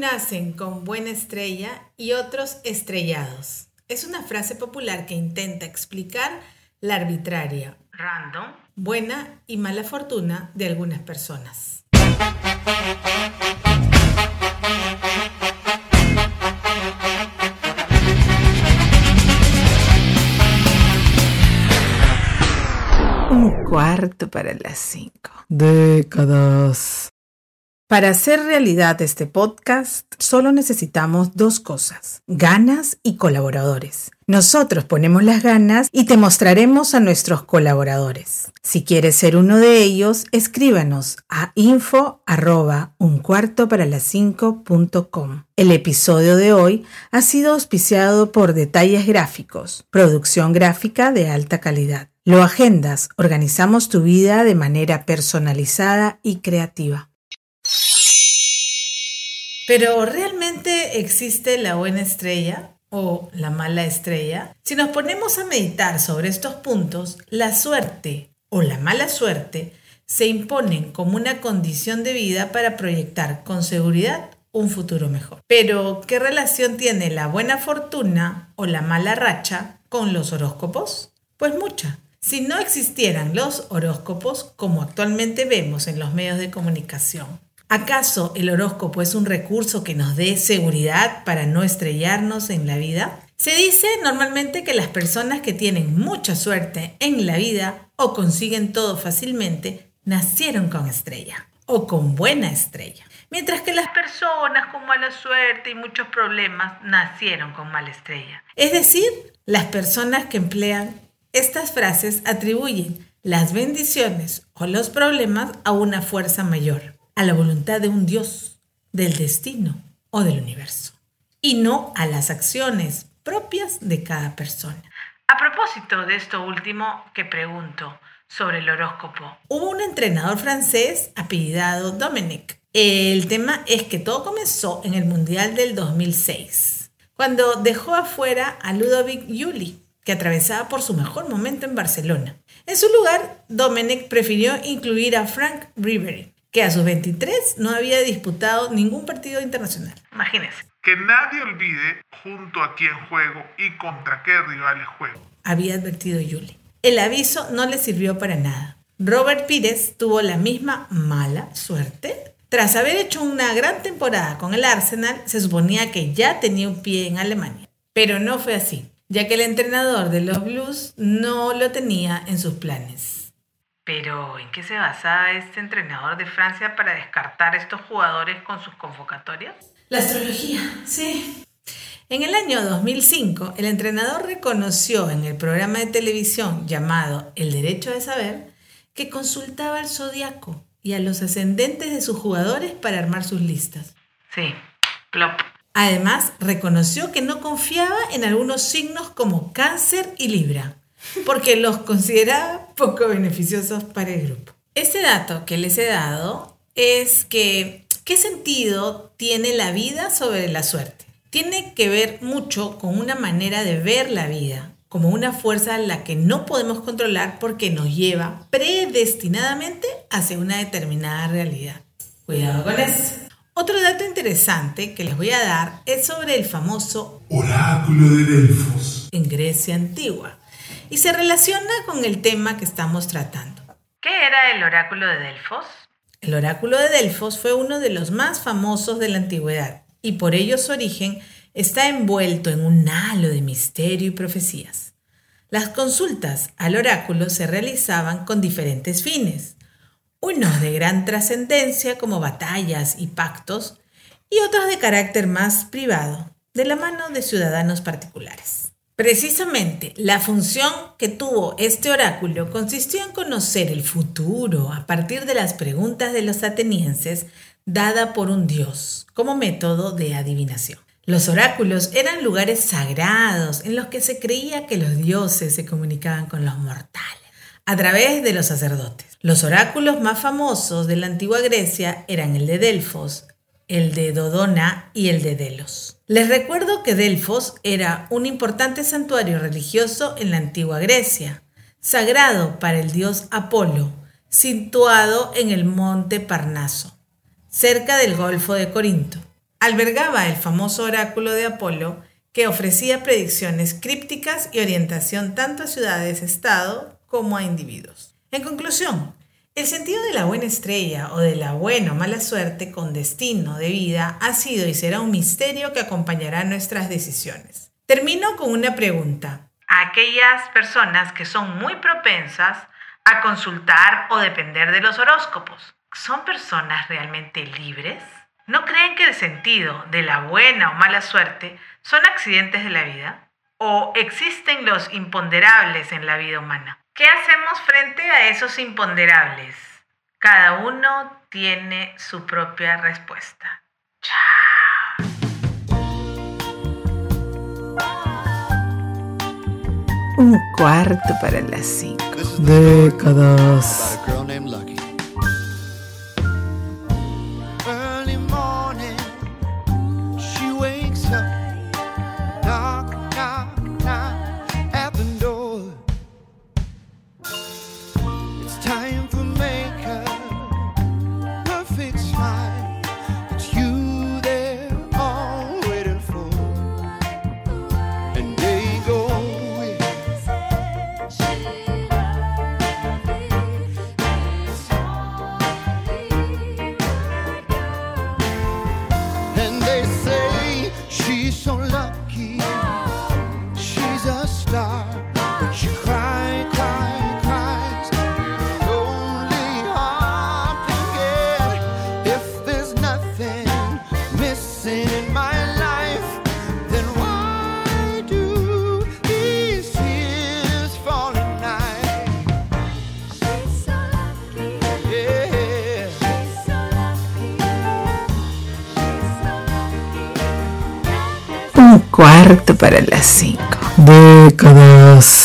nacen con buena estrella y otros estrellados. Es una frase popular que intenta explicar la arbitraria, random, buena y mala fortuna de algunas personas. Un cuarto para las cinco. Décadas. Para hacer realidad este podcast, solo necesitamos dos cosas, ganas y colaboradores. Nosotros ponemos las ganas y te mostraremos a nuestros colaboradores. Si quieres ser uno de ellos, escríbanos a info arroba un cuarto para las cinco El episodio de hoy ha sido auspiciado por Detalles Gráficos, producción gráfica de alta calidad. Lo agendas, organizamos tu vida de manera personalizada y creativa. Pero ¿realmente existe la buena estrella o la mala estrella? Si nos ponemos a meditar sobre estos puntos, la suerte o la mala suerte se imponen como una condición de vida para proyectar con seguridad un futuro mejor. Pero, ¿qué relación tiene la buena fortuna o la mala racha con los horóscopos? Pues mucha. Si no existieran los horóscopos, como actualmente vemos en los medios de comunicación, ¿Acaso el horóscopo es un recurso que nos dé seguridad para no estrellarnos en la vida? Se dice normalmente que las personas que tienen mucha suerte en la vida o consiguen todo fácilmente nacieron con estrella o con buena estrella, mientras que las personas con mala suerte y muchos problemas nacieron con mala estrella. Es decir, las personas que emplean estas frases atribuyen las bendiciones o los problemas a una fuerza mayor a la voluntad de un Dios, del destino o del universo, y no a las acciones propias de cada persona. A propósito de esto último que pregunto sobre el horóscopo, hubo un entrenador francés apellidado Dominic. El tema es que todo comenzó en el Mundial del 2006, cuando dejó afuera a Ludovic Juli, que atravesaba por su mejor momento en Barcelona. En su lugar, Dominic prefirió incluir a Frank Ribery, que a sus 23 no había disputado ningún partido internacional. Imagínense. Que nadie olvide junto a quién juego y contra qué rivales juego. Había advertido Yuli. El aviso no le sirvió para nada. Robert Pires tuvo la misma mala suerte. Tras haber hecho una gran temporada con el Arsenal, se suponía que ya tenía un pie en Alemania. Pero no fue así, ya que el entrenador de los Blues no lo tenía en sus planes. Pero, ¿en qué se basa este entrenador de Francia para descartar a estos jugadores con sus convocatorias? La astrología, sí. En el año 2005, el entrenador reconoció en el programa de televisión llamado El Derecho de Saber que consultaba al zodiaco y a los ascendentes de sus jugadores para armar sus listas. Sí, plop. Además, reconoció que no confiaba en algunos signos como Cáncer y Libra porque los consideraba poco beneficiosos para el grupo. Este dato que les he dado es que, ¿qué sentido tiene la vida sobre la suerte? Tiene que ver mucho con una manera de ver la vida, como una fuerza a la que no podemos controlar porque nos lleva predestinadamente hacia una determinada realidad. Cuidado con eso. Otro dato interesante que les voy a dar es sobre el famoso oráculo de Delfos en Grecia antigua y se relaciona con el tema que estamos tratando. ¿Qué era el oráculo de Delfos? El oráculo de Delfos fue uno de los más famosos de la antigüedad y por ello su origen está envuelto en un halo de misterio y profecías. Las consultas al oráculo se realizaban con diferentes fines, unos de gran trascendencia como batallas y pactos y otros de carácter más privado, de la mano de ciudadanos particulares. Precisamente, la función que tuvo este oráculo consistió en conocer el futuro a partir de las preguntas de los atenienses dada por un dios como método de adivinación. Los oráculos eran lugares sagrados en los que se creía que los dioses se comunicaban con los mortales a través de los sacerdotes. Los oráculos más famosos de la antigua Grecia eran el de Delfos, el de Dodona y el de Delos. Les recuerdo que Delfos era un importante santuario religioso en la antigua Grecia, sagrado para el dios Apolo, situado en el monte Parnaso, cerca del Golfo de Corinto. albergaba el famoso oráculo de Apolo que ofrecía predicciones crípticas y orientación tanto a ciudades-estado como a individuos. En conclusión, el sentido de la buena estrella o de la buena o mala suerte con destino de vida ha sido y será un misterio que acompañará nuestras decisiones. Termino con una pregunta. A aquellas personas que son muy propensas a consultar o depender de los horóscopos, ¿son personas realmente libres? ¿No creen que el sentido de la buena o mala suerte son accidentes de la vida? ¿O existen los imponderables en la vida humana? ¿Qué hacemos frente a esos imponderables? Cada uno tiene su propia respuesta. Chao. Un cuarto para las cinco. Décadas. Cuarto para las cinco. Décadas.